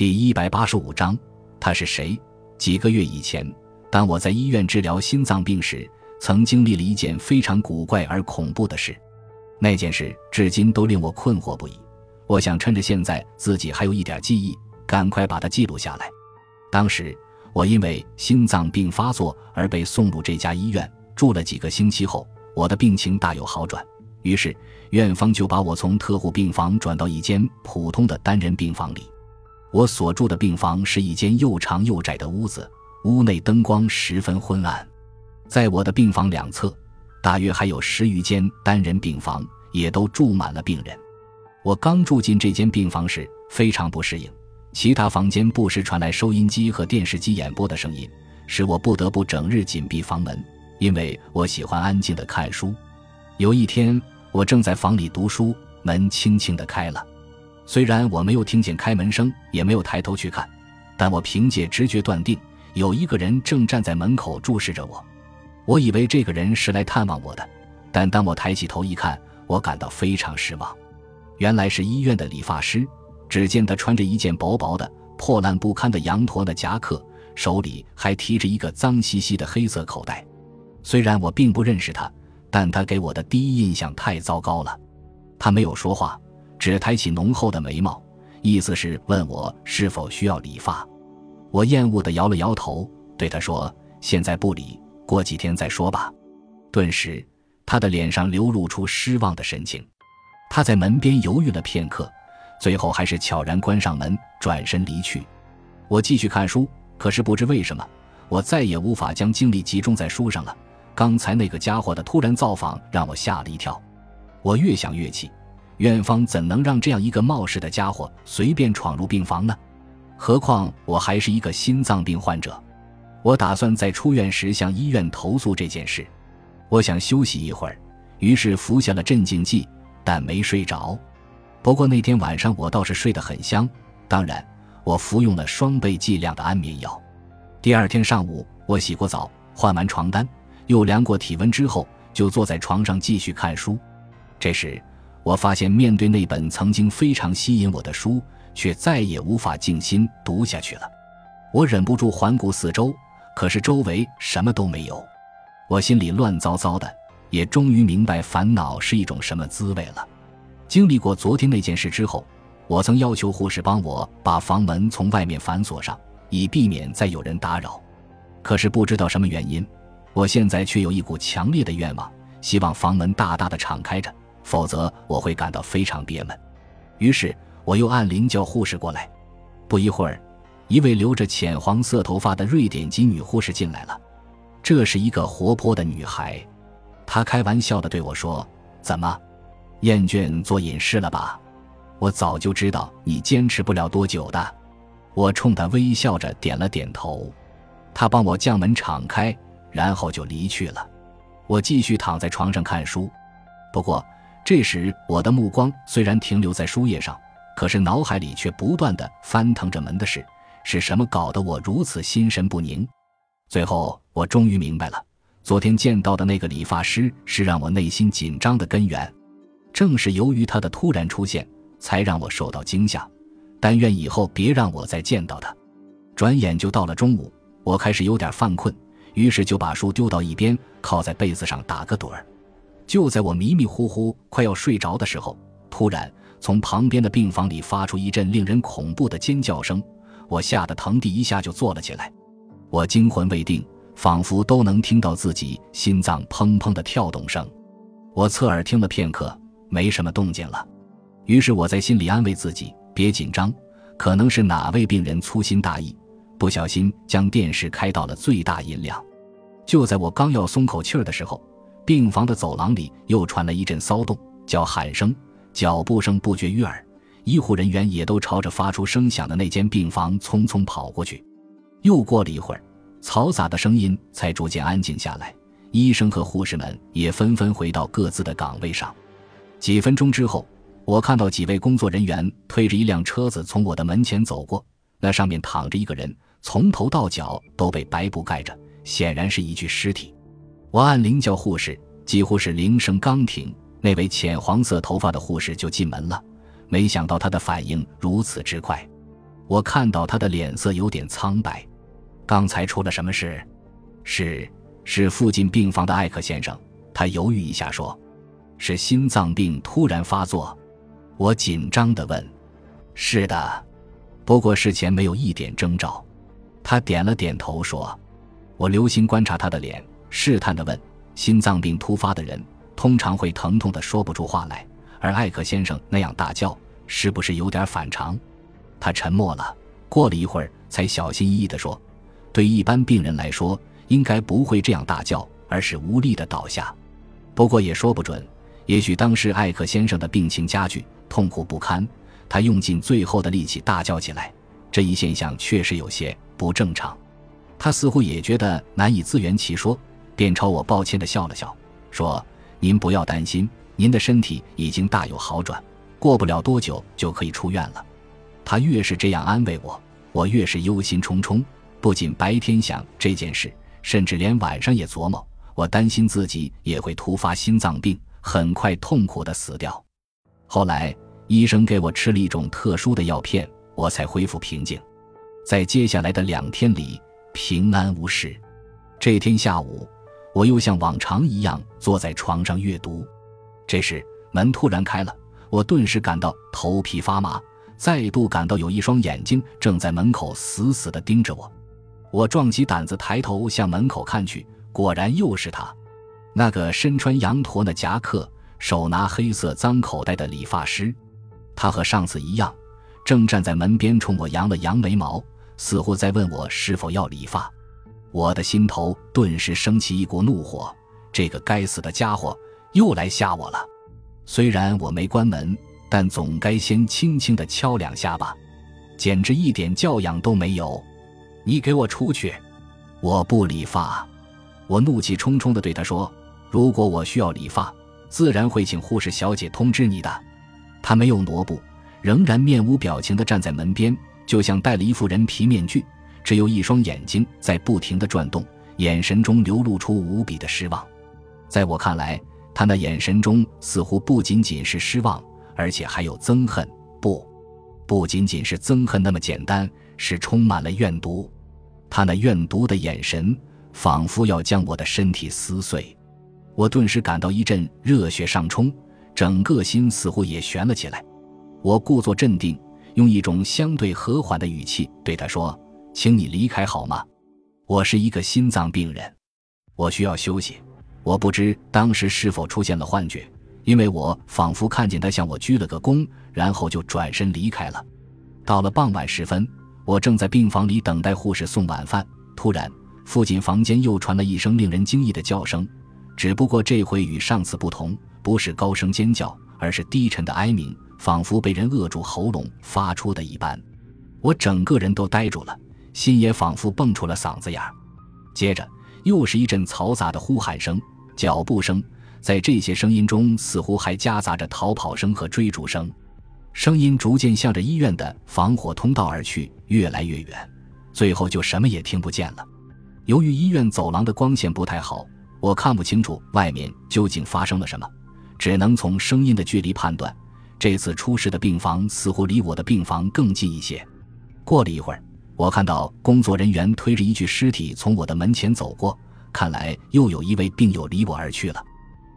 第一百八十五章，他是谁？几个月以前，当我在医院治疗心脏病时，曾经历了一件非常古怪而恐怖的事。那件事至今都令我困惑不已。我想趁着现在自己还有一点记忆，赶快把它记录下来。当时我因为心脏病发作而被送入这家医院，住了几个星期后，我的病情大有好转。于是院方就把我从特护病房转到一间普通的单人病房里。我所住的病房是一间又长又窄的屋子，屋内灯光十分昏暗。在我的病房两侧，大约还有十余间单人病房，也都住满了病人。我刚住进这间病房时，非常不适应。其他房间不时传来收音机和电视机演播的声音，使我不得不整日紧闭房门，因为我喜欢安静的看书。有一天，我正在房里读书，门轻轻地开了。虽然我没有听见开门声，也没有抬头去看，但我凭借直觉断定有一个人正站在门口注视着我。我以为这个人是来探望我的，但当我抬起头一看，我感到非常失望。原来是医院的理发师。只见他穿着一件薄薄的、破烂不堪的羊驼的夹克，手里还提着一个脏兮兮的黑色口袋。虽然我并不认识他，但他给我的第一印象太糟糕了。他没有说话。只抬起浓厚的眉毛，意思是问我是否需要理发。我厌恶地摇了摇头，对他说：“现在不理，过几天再说吧。”顿时，他的脸上流露出失望的神情。他在门边犹豫了片刻，最后还是悄然关上门，转身离去。我继续看书，可是不知为什么，我再也无法将精力集中在书上了。刚才那个家伙的突然造访让我吓了一跳。我越想越气。院方怎能让这样一个冒失的家伙随便闯入病房呢？何况我还是一个心脏病患者。我打算在出院时向医院投诉这件事。我想休息一会儿，于是服下了镇静剂，但没睡着。不过那天晚上我倒是睡得很香。当然，我服用了双倍剂量的安眠药。第二天上午，我洗过澡，换完床单，又量过体温之后，就坐在床上继续看书。这时。我发现，面对那本曾经非常吸引我的书，却再也无法静心读下去了。我忍不住环顾四周，可是周围什么都没有。我心里乱糟糟的，也终于明白烦恼是一种什么滋味了。经历过昨天那件事之后，我曾要求护士帮我把房门从外面反锁上，以避免再有人打扰。可是不知道什么原因，我现在却有一股强烈的愿望，希望房门大大的敞开着。否则我会感到非常憋闷，于是我又按铃叫护士过来。不一会儿，一位留着浅黄色头发的瑞典籍女护士进来了。这是一个活泼的女孩，她开玩笑地对我说：“怎么，厌倦做隐士了吧？我早就知道你坚持不了多久的。”我冲她微笑着点了点头。她帮我将门敞开，然后就离去了。我继续躺在床上看书，不过。这时，我的目光虽然停留在书页上，可是脑海里却不断的翻腾着门的事。是什么搞得我如此心神不宁？最后，我终于明白了，昨天见到的那个理发师是让我内心紧张的根源。正是由于他的突然出现，才让我受到惊吓。但愿以后别让我再见到他。转眼就到了中午，我开始有点犯困，于是就把书丢到一边，靠在被子上打个盹儿。就在我迷迷糊糊快要睡着的时候，突然从旁边的病房里发出一阵令人恐怖的尖叫声，我吓得腾地一下就坐了起来。我惊魂未定，仿佛都能听到自己心脏砰砰的跳动声。我侧耳听了片刻，没什么动静了。于是我在心里安慰自己：别紧张，可能是哪位病人粗心大意，不小心将电视开到了最大音量。就在我刚要松口气儿的时候，病房的走廊里又传来一阵骚动，叫喊声、脚步声不绝于耳。医护人员也都朝着发出声响的那间病房匆匆跑过去。又过了一会儿，嘈杂的声音才逐渐安静下来，医生和护士们也纷纷回到各自的岗位上。几分钟之后，我看到几位工作人员推着一辆车子从我的门前走过，那上面躺着一个人，从头到脚都被白布盖着，显然是一具尸体。我按铃叫护士，几乎是铃声刚停，那位浅黄色头发的护士就进门了。没想到他的反应如此之快，我看到他的脸色有点苍白。刚才出了什么事？是是附近病房的艾克先生。他犹豫一下说：“是心脏病突然发作。”我紧张地问：“是的，不过事前没有一点征兆。”他点了点头说：“我留心观察他的脸，试探地问：心脏病突发的人通常会疼痛的说不出话来，而艾克先生那样大叫，是不是有点反常？”他沉默了，过了一会儿，才小心翼翼地说。对一般病人来说，应该不会这样大叫，而是无力的倒下。不过也说不准，也许当时艾克先生的病情加剧，痛苦不堪，他用尽最后的力气大叫起来。这一现象确实有些不正常。他似乎也觉得难以自圆其说，便朝我抱歉的笑了笑，说：“您不要担心，您的身体已经大有好转，过不了多久就可以出院了。”他越是这样安慰我，我越是忧心忡忡。不仅白天想这件事，甚至连晚上也琢磨。我担心自己也会突发心脏病，很快痛苦的死掉。后来医生给我吃了一种特殊的药片，我才恢复平静。在接下来的两天里，平安无事。这天下午，我又像往常一样坐在床上阅读。这时门突然开了，我顿时感到头皮发麻，再度感到有一双眼睛正在门口死死地盯着我。我壮起胆子抬头向门口看去，果然又是他，那个身穿羊驼的夹克、手拿黑色脏口袋的理发师。他和上次一样，正站在门边冲我扬了扬眉毛，似乎在问我是否要理发。我的心头顿时升起一股怒火，这个该死的家伙又来吓我了。虽然我没关门，但总该先轻轻地敲两下吧，简直一点教养都没有。你给我出去！我不理发。我怒气冲冲地对他说：“如果我需要理发，自然会请护士小姐通知你的。”他没有挪步，仍然面无表情地站在门边，就像戴了一副人皮面具，只有一双眼睛在不停地转动，眼神中流露出无比的失望。在我看来，他那眼神中似乎不仅仅是失望，而且还有憎恨。不，不仅仅是憎恨那么简单。是充满了怨毒，他那怨毒的眼神仿佛要将我的身体撕碎。我顿时感到一阵热血上冲，整个心似乎也悬了起来。我故作镇定，用一种相对和缓的语气对他说：“请你离开好吗？我是一个心脏病人，我需要休息。我不知当时是否出现了幻觉，因为我仿佛看见他向我鞠了个躬，然后就转身离开了。到了傍晚时分。”我正在病房里等待护士送晚饭，突然，附近房间又传来一声令人惊异的叫声，只不过这回与上次不同，不是高声尖叫，而是低沉的哀鸣，仿佛被人扼住喉咙发出的一般。我整个人都呆住了，心也仿佛蹦出了嗓子眼儿。接着，又是一阵嘈杂的呼喊声、脚步声，在这些声音中，似乎还夹杂着逃跑声和追逐声。声音逐渐向着医院的防火通道而去，越来越远，最后就什么也听不见了。由于医院走廊的光线不太好，我看不清楚外面究竟发生了什么，只能从声音的距离判断，这次出事的病房似乎离我的病房更近一些。过了一会儿，我看到工作人员推着一具尸体从我的门前走过，看来又有一位病友离我而去了。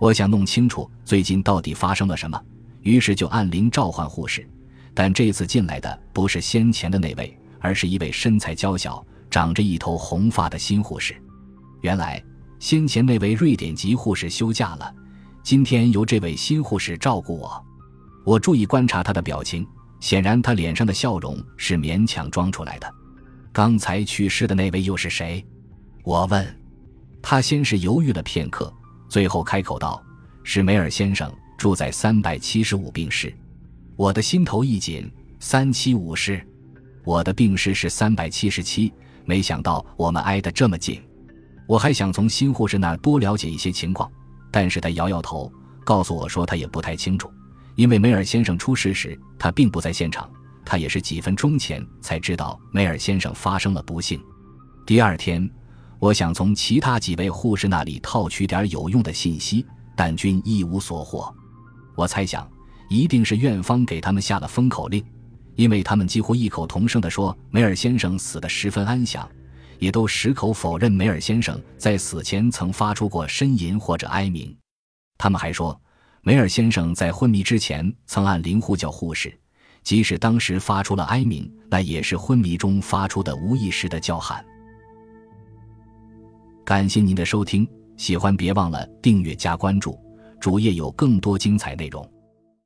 我想弄清楚最近到底发生了什么。于是就按铃召唤护士，但这次进来的不是先前的那位，而是一位身材娇小、长着一头红发的新护士。原来先前那位瑞典籍护士休假了，今天由这位新护士照顾我。我注意观察她的表情，显然她脸上的笑容是勉强装出来的。刚才去世的那位又是谁？我问。他先是犹豫了片刻，最后开口道：“是梅尔先生。”住在三百七十五病室，我的心头一紧。三七五室，我的病室是三百七十七。没想到我们挨得这么近。我还想从新护士那儿多了解一些情况，但是他摇摇头，告诉我说他也不太清楚，因为梅尔先生出事时他并不在现场，他也是几分钟前才知道梅尔先生发生了不幸。第二天，我想从其他几位护士那里套取点有用的信息，但均一无所获。我猜想，一定是院方给他们下了封口令，因为他们几乎异口同声地说梅尔先生死得十分安详，也都矢口否认梅尔先生在死前曾发出过呻吟或者哀鸣。他们还说，梅尔先生在昏迷之前曾按铃呼叫护士，即使当时发出了哀鸣，那也是昏迷中发出的无意识的叫喊。感谢您的收听，喜欢别忘了订阅加关注，主页有更多精彩内容。